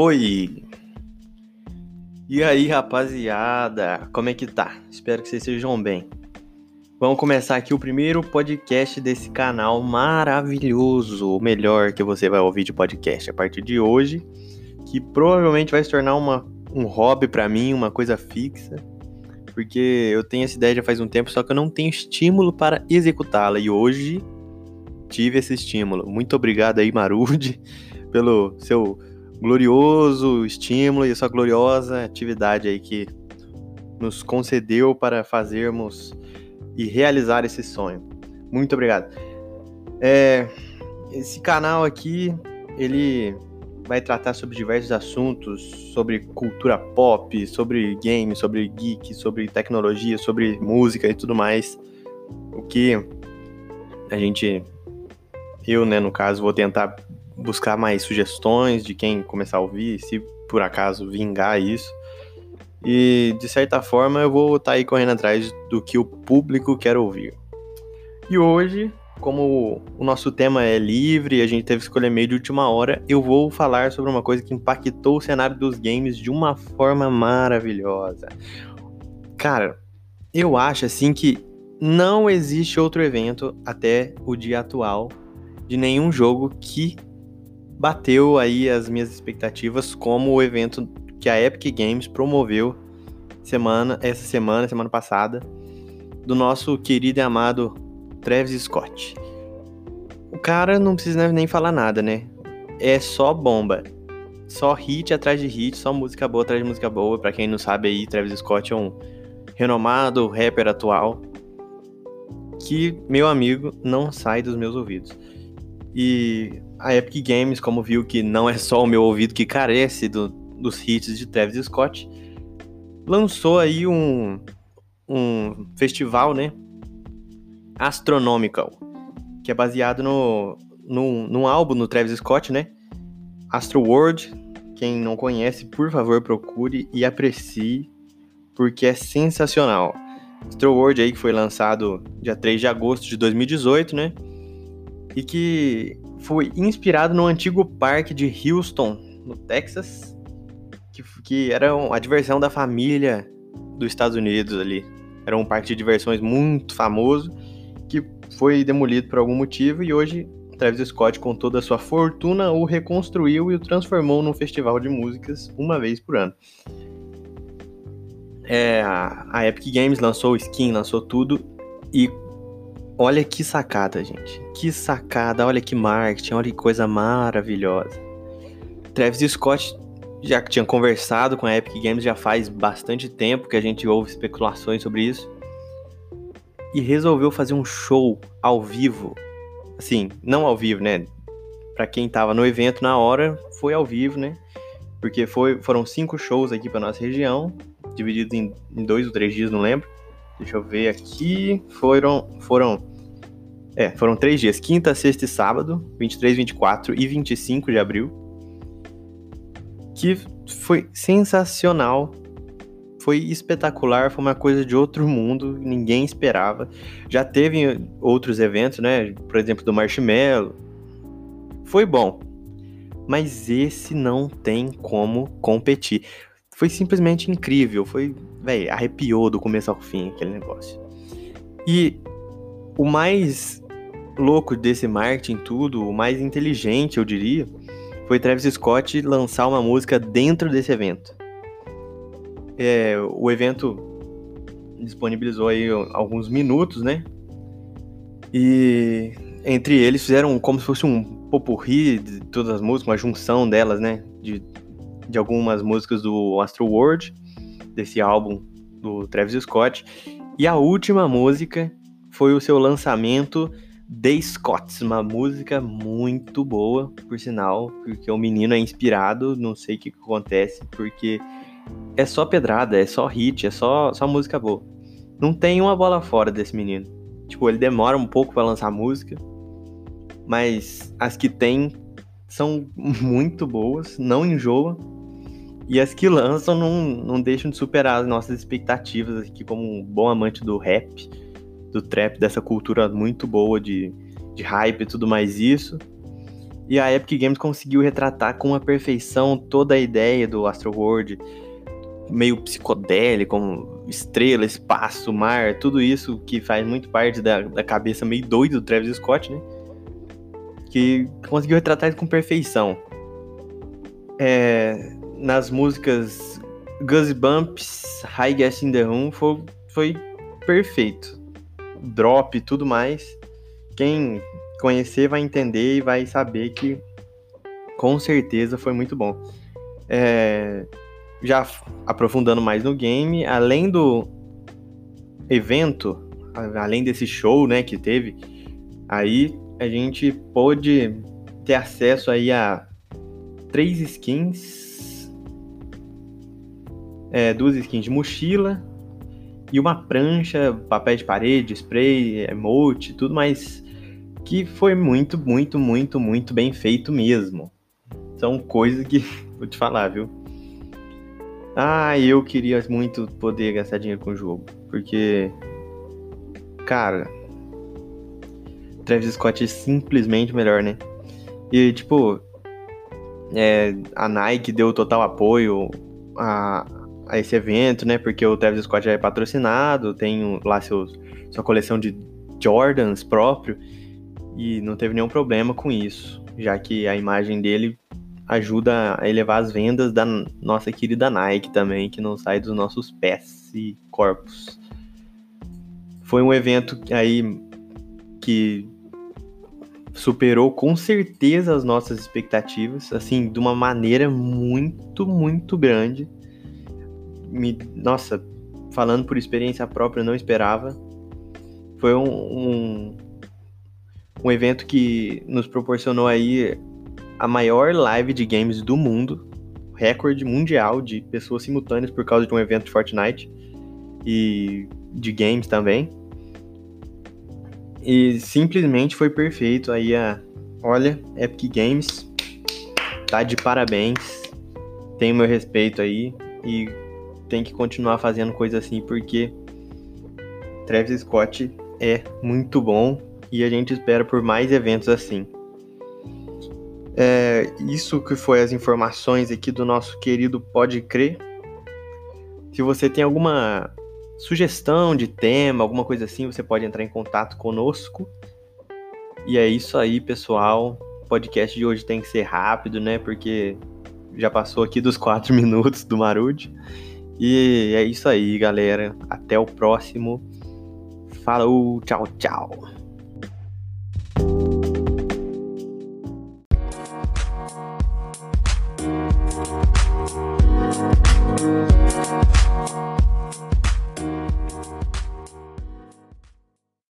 Foi! E aí, rapaziada, como é que tá? Espero que vocês estejam bem. Vamos começar aqui o primeiro podcast desse canal maravilhoso, o melhor que você vai ouvir de podcast a partir de hoje, que provavelmente vai se tornar uma, um hobby para mim, uma coisa fixa, porque eu tenho essa ideia já faz um tempo, só que eu não tenho estímulo para executá-la e hoje tive esse estímulo. Muito obrigado aí, Marude, pelo seu glorioso estímulo e sua gloriosa atividade aí que nos concedeu para fazermos e realizar esse sonho. Muito obrigado. É, esse canal aqui, ele vai tratar sobre diversos assuntos, sobre cultura pop, sobre games, sobre geek, sobre tecnologia, sobre música e tudo mais. O que a gente, eu, né, no caso, vou tentar buscar mais sugestões de quem começar a ouvir, se por acaso vingar isso. E de certa forma eu vou estar tá aí correndo atrás do que o público quer ouvir. E hoje, como o nosso tema é livre e a gente teve que escolher meio de última hora, eu vou falar sobre uma coisa que impactou o cenário dos games de uma forma maravilhosa. Cara, eu acho assim que não existe outro evento até o dia atual de nenhum jogo que bateu aí as minhas expectativas como o evento que a Epic Games promoveu semana, essa semana, semana passada, do nosso querido e amado Travis Scott. O cara não precisa nem falar nada, né? É só bomba. Só hit atrás de hit, só música boa atrás de música boa. Para quem não sabe aí, Travis Scott é um renomado rapper atual que, meu amigo, não sai dos meus ouvidos. E a Epic Games, como viu que não é só o meu ouvido que carece do, dos hits de Travis Scott, lançou aí um, um festival, né? Astronomical, que é baseado no, no, num álbum do Travis Scott, né? Astro World. Quem não conhece, por favor, procure e aprecie, porque é sensacional. Astro World aí que foi lançado dia 3 de agosto de 2018, né? E que foi inspirado no antigo parque de Houston, no Texas, que, que era a diversão da família dos Estados Unidos ali. Era um parque de diversões muito famoso que foi demolido por algum motivo e hoje Travis Scott, com toda a sua fortuna, o reconstruiu e o transformou num festival de músicas uma vez por ano. É, a Epic Games lançou skin, lançou tudo e Olha que sacada, gente. Que sacada, olha que marketing, olha que coisa maravilhosa. Travis Scott já tinha conversado com a Epic Games já faz bastante tempo que a gente ouve especulações sobre isso. E resolveu fazer um show ao vivo. Assim, não ao vivo, né? Para quem tava no evento na hora, foi ao vivo, né? Porque foi, foram cinco shows aqui para nossa região, divididos em, em dois ou três dias, não lembro. Deixa eu ver aqui. Foram, foram, é, foram três dias: quinta, sexta e sábado, 23, 24 e 25 de abril. Que foi sensacional. Foi espetacular, foi uma coisa de outro mundo, ninguém esperava. Já teve outros eventos, né? Por exemplo, do Marshmallow. Foi bom. Mas esse não tem como competir. Foi simplesmente incrível. Foi, velho, arrepiou do começo ao fim aquele negócio. E o mais louco desse marketing tudo, o mais inteligente, eu diria, foi Travis Scott lançar uma música dentro desse evento. É, o evento disponibilizou aí alguns minutos, né? E entre eles fizeram como se fosse um popurri de todas as músicas, uma junção delas, né? De de algumas músicas do Astro World, desse álbum do Travis Scott. E a última música foi o seu lançamento The Scots, uma música muito boa, por sinal, porque o menino é inspirado, não sei o que, que acontece, porque é só pedrada, é só hit, é só, só música boa. Não tem uma bola fora desse menino. Tipo, ele demora um pouco para lançar música, mas as que tem são muito boas, não enjoa. E as que lançam não, não deixam de superar as nossas expectativas aqui, como um bom amante do rap, do trap, dessa cultura muito boa de, de hype e tudo mais isso. E a Epic Games conseguiu retratar com a perfeição toda a ideia do Astro World, meio psicodélico, como estrela, espaço, mar, tudo isso que faz muito parte da, da cabeça meio doida do Travis Scott, né? Que conseguiu retratar isso com perfeição. É, nas músicas Goosebumps, High Gas in the Room, foi, foi perfeito. Drop e tudo mais. Quem conhecer vai entender e vai saber que com certeza foi muito bom. É, já aprofundando mais no game, além do evento, além desse show, né, que teve, aí a gente pôde ter acesso aí a três skins, é, duas skins de mochila e uma prancha, papel de parede, spray, emote, tudo mais que foi muito, muito, muito, muito bem feito mesmo. São coisas que vou te falar, viu? Ah, eu queria muito poder gastar dinheiro com o jogo. Porque. Cara. Travis Scott é simplesmente melhor, né? E, tipo. É, a Nike deu total apoio a, a esse evento, né? Porque o Travis Scott já é patrocinado, tem lá seus, sua coleção de Jordans próprio. E não teve nenhum problema com isso, já que a imagem dele ajuda a elevar as vendas da nossa querida Nike também, que não sai dos nossos pés e corpos. Foi um evento aí que superou com certeza as nossas expectativas, assim, de uma maneira muito, muito grande. Me, nossa, falando por experiência própria, não esperava. Foi um, um, um evento que nos proporcionou aí a maior live de games do mundo, recorde mundial de pessoas simultâneas por causa de um evento de Fortnite e de games também. E simplesmente foi perfeito aí a, olha, Epic Games tá de parabéns. Tem meu respeito aí e tem que continuar fazendo coisa assim porque Travis Scott é muito bom e a gente espera por mais eventos assim. É, isso que foi as informações aqui do nosso querido Pode Crer. Se você tem alguma sugestão de tema, alguma coisa assim, você pode entrar em contato conosco. E é isso aí, pessoal. O podcast de hoje tem que ser rápido, né? Porque já passou aqui dos quatro minutos do Marude. E é isso aí, galera. Até o próximo. Falou, tchau, tchau.